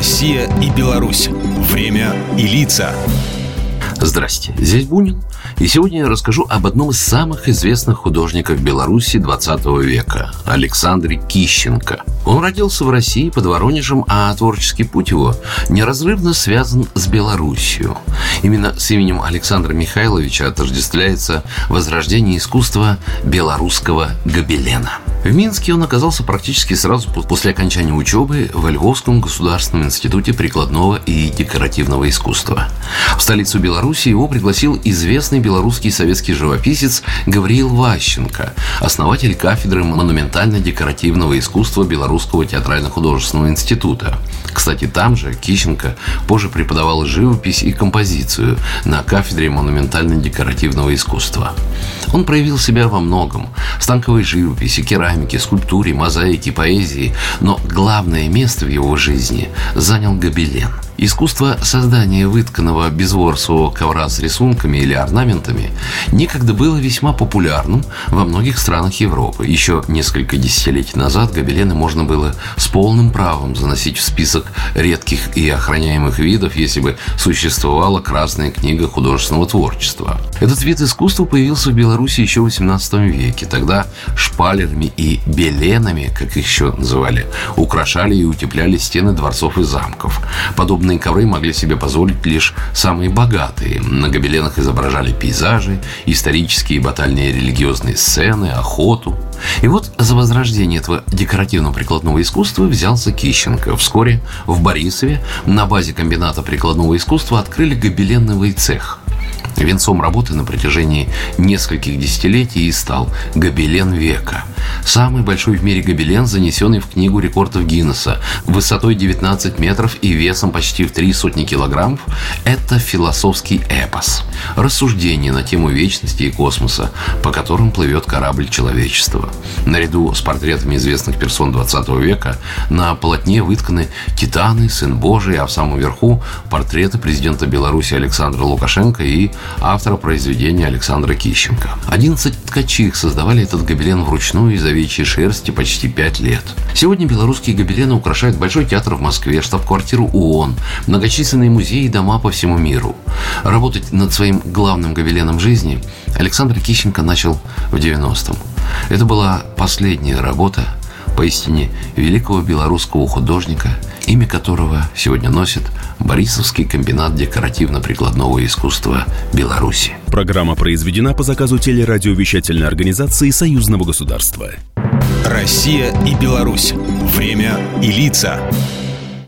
Россия и Беларусь. Время и лица. Здрасте, здесь Бунин. И сегодня я расскажу об одном из самых известных художников Беларуси 20 века – Александре Кищенко. Он родился в России под Воронежем, а творческий путь его неразрывно связан с Белоруссией. Именно с именем Александра Михайловича отождествляется возрождение искусства белорусского гобелена – в Минске он оказался практически сразу после окончания учебы в Львовском государственном институте прикладного и декоративного искусства. В столицу Беларуси его пригласил известный белорусский советский живописец Гавриил Ващенко, основатель кафедры монументально-декоративного искусства Белорусского театрально-художественного института. Кстати, там же Кищенко позже преподавал живопись и композицию на кафедре монументально-декоративного искусства. Он проявил себя во многом – станковой живописи, керамике, скульптуре, мозаике, поэзии, но главное место в его жизни занял гобелен – Искусство создания вытканного безворсового ковра с рисунками или орнаментами некогда было весьма популярным во многих странах Европы. Еще несколько десятилетий назад гобелены можно было с полным правом заносить в список редких и охраняемых видов, если бы существовала Красная книга художественного творчества. Этот вид искусства появился в Беларуси еще в XVIII веке. Тогда шпалерами и беленами, как их еще называли, украшали и утепляли стены дворцов и замков. Подобно Подобные ковры могли себе позволить лишь самые богатые. На гобеленах изображали пейзажи, исторические батальные религиозные сцены, охоту. И вот за возрождение этого декоративно-прикладного искусства взялся Кищенко. Вскоре в Борисове на базе комбината прикладного искусства открыли гобеленный цех. Венцом работы на протяжении нескольких десятилетий и стал «Гобелен века», Самый большой в мире гобелен, занесенный в книгу рекордов Гиннесса, высотой 19 метров и весом почти в три сотни килограммов, это философский эпос. Рассуждение на тему вечности и космоса, по которым плывет корабль человечества. Наряду с портретами известных персон 20 века на полотне вытканы Титаны, Сын Божий, а в самом верху портреты президента Беларуси Александра Лукашенко и автора произведения Александра Кищенко. 11 ткачих создавали этот гобелен вручную из овечьей шерсти почти пять лет. Сегодня белорусские гобелены украшают Большой театр в Москве, штаб-квартиру ООН, многочисленные музеи и дома по всему миру. Работать над своим главным гобеленом жизни Александр Кищенко начал в 90-м. Это была последняя работа поистине великого белорусского художника, имя которого сегодня носит Борисовский комбинат декоративно-прикладного искусства Беларуси. Программа произведена по заказу телерадиовещательной организации Союзного государства. Россия и Беларусь. Время и лица.